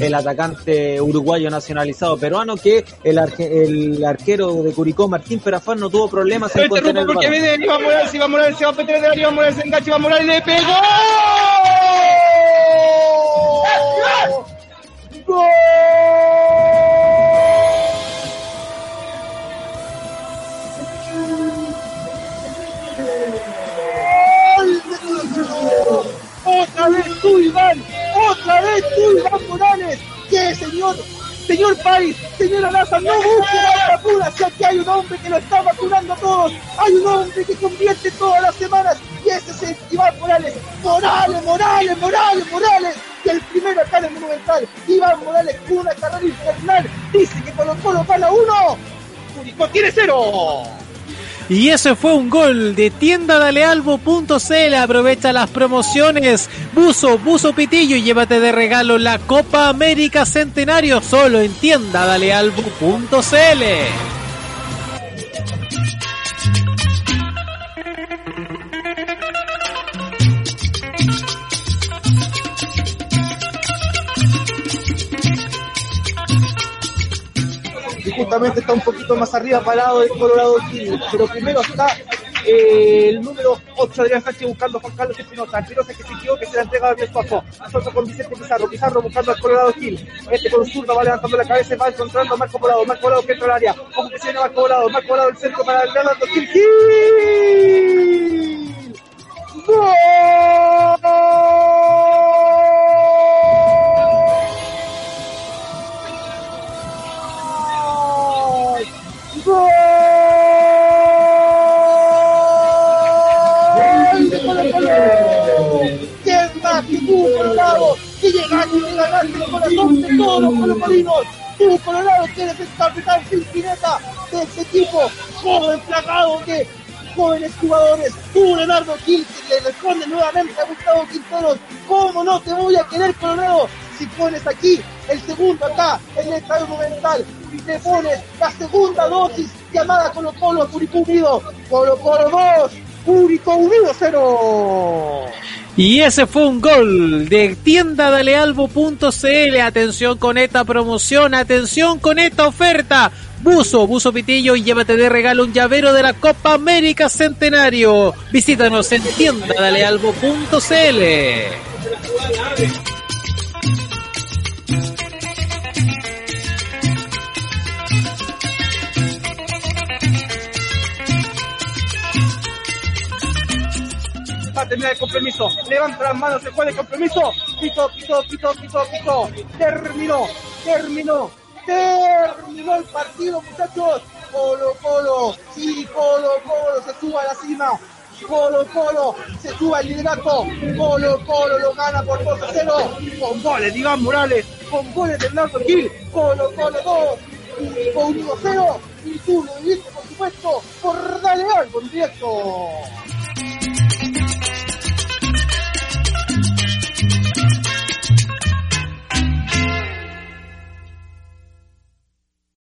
el atacante uruguayo nacionalizado peruano que el, el arquero de Curicó, Martín Perafán, no tuvo problemas en contener el porque viene Iván Morales, Iván Morales se va a meter de Iván Morales engancha, Iván Morales le pegó. Otra vez tú, Iván. Otra vez tú, Iván Morales. ¿Qué, señor? Señor País, señora Laza, no busque la vacuna, si aquí hay un hombre que lo está vacunando a todos, hay un hombre que convierte todas las semanas, y ese es el Iván Morales, Morales, Morales, Morales, Morales, y el primero acá en el Monumental, Iván Morales, una carrera infernal, dice que Colo Colo gana uno, Curicó tiene cero. Y ese fue un gol de tiendadalealbo.cl. Aprovecha las promociones. Buzo, buzo pitillo y llévate de regalo la Copa América Centenario solo en tiendadalealbo.cl. justamente está un poquito más arriba parado el Colorado King, pero primero está eh, el número 8 Adrián Sánchez buscando a Juan Carlos Espinosa, Espinosa que se equivocó, que se la entrega a Paso, Paso con Vicente Pizarro, Pizarro buscando al Colorado Gil, este con zurdo va levantando la cabeza, va encontrando a Marco Volado, Marco Volado que entra al área, ojo que se viene Marco Volado, Marco Volado el centro para el Gil, Gil. ¡Gol! Que llegaste y ganaste el corazón de todos los colombinos. Tú, Colorado, que eres el capitán Cincinnati de este equipo joven, plagado de jóvenes jugadores. Tú, Leonardo Gil, que le responde nuevamente a Gustavo Quinteros. ¿Cómo no te voy a querer, Colorado? Si pones aquí el segundo acá en el estadio monumental y te pones la segunda dosis llamada Colo Colo Curicó Unido. Colo Colo 2, Curicó Unido 0. Y ese fue un gol de tiendadalealbo.cl. Atención con esta promoción, atención con esta oferta. Buzo, buzo pitillo y llévate de regalo un llavero de la Copa América Centenario. Visítanos en tiendadalealbo.cl. terminar el compromiso. Levanta las manos, se juega el compromiso. Quito, quito, quito, quito, quito. Terminó, terminó, terminó el partido, muchachos. Colo, Colo, sí, Colo, Colo, se suba a la cima. Colo Colo se suba el liderato. Colo Colo lo gana por 2 a 0. Con goles Iván Morales. Con goles de Hernando Gil. Colo Colo 2. Curicó 1 0. Y tú lo viviste, por supuesto, por darle algo en directo.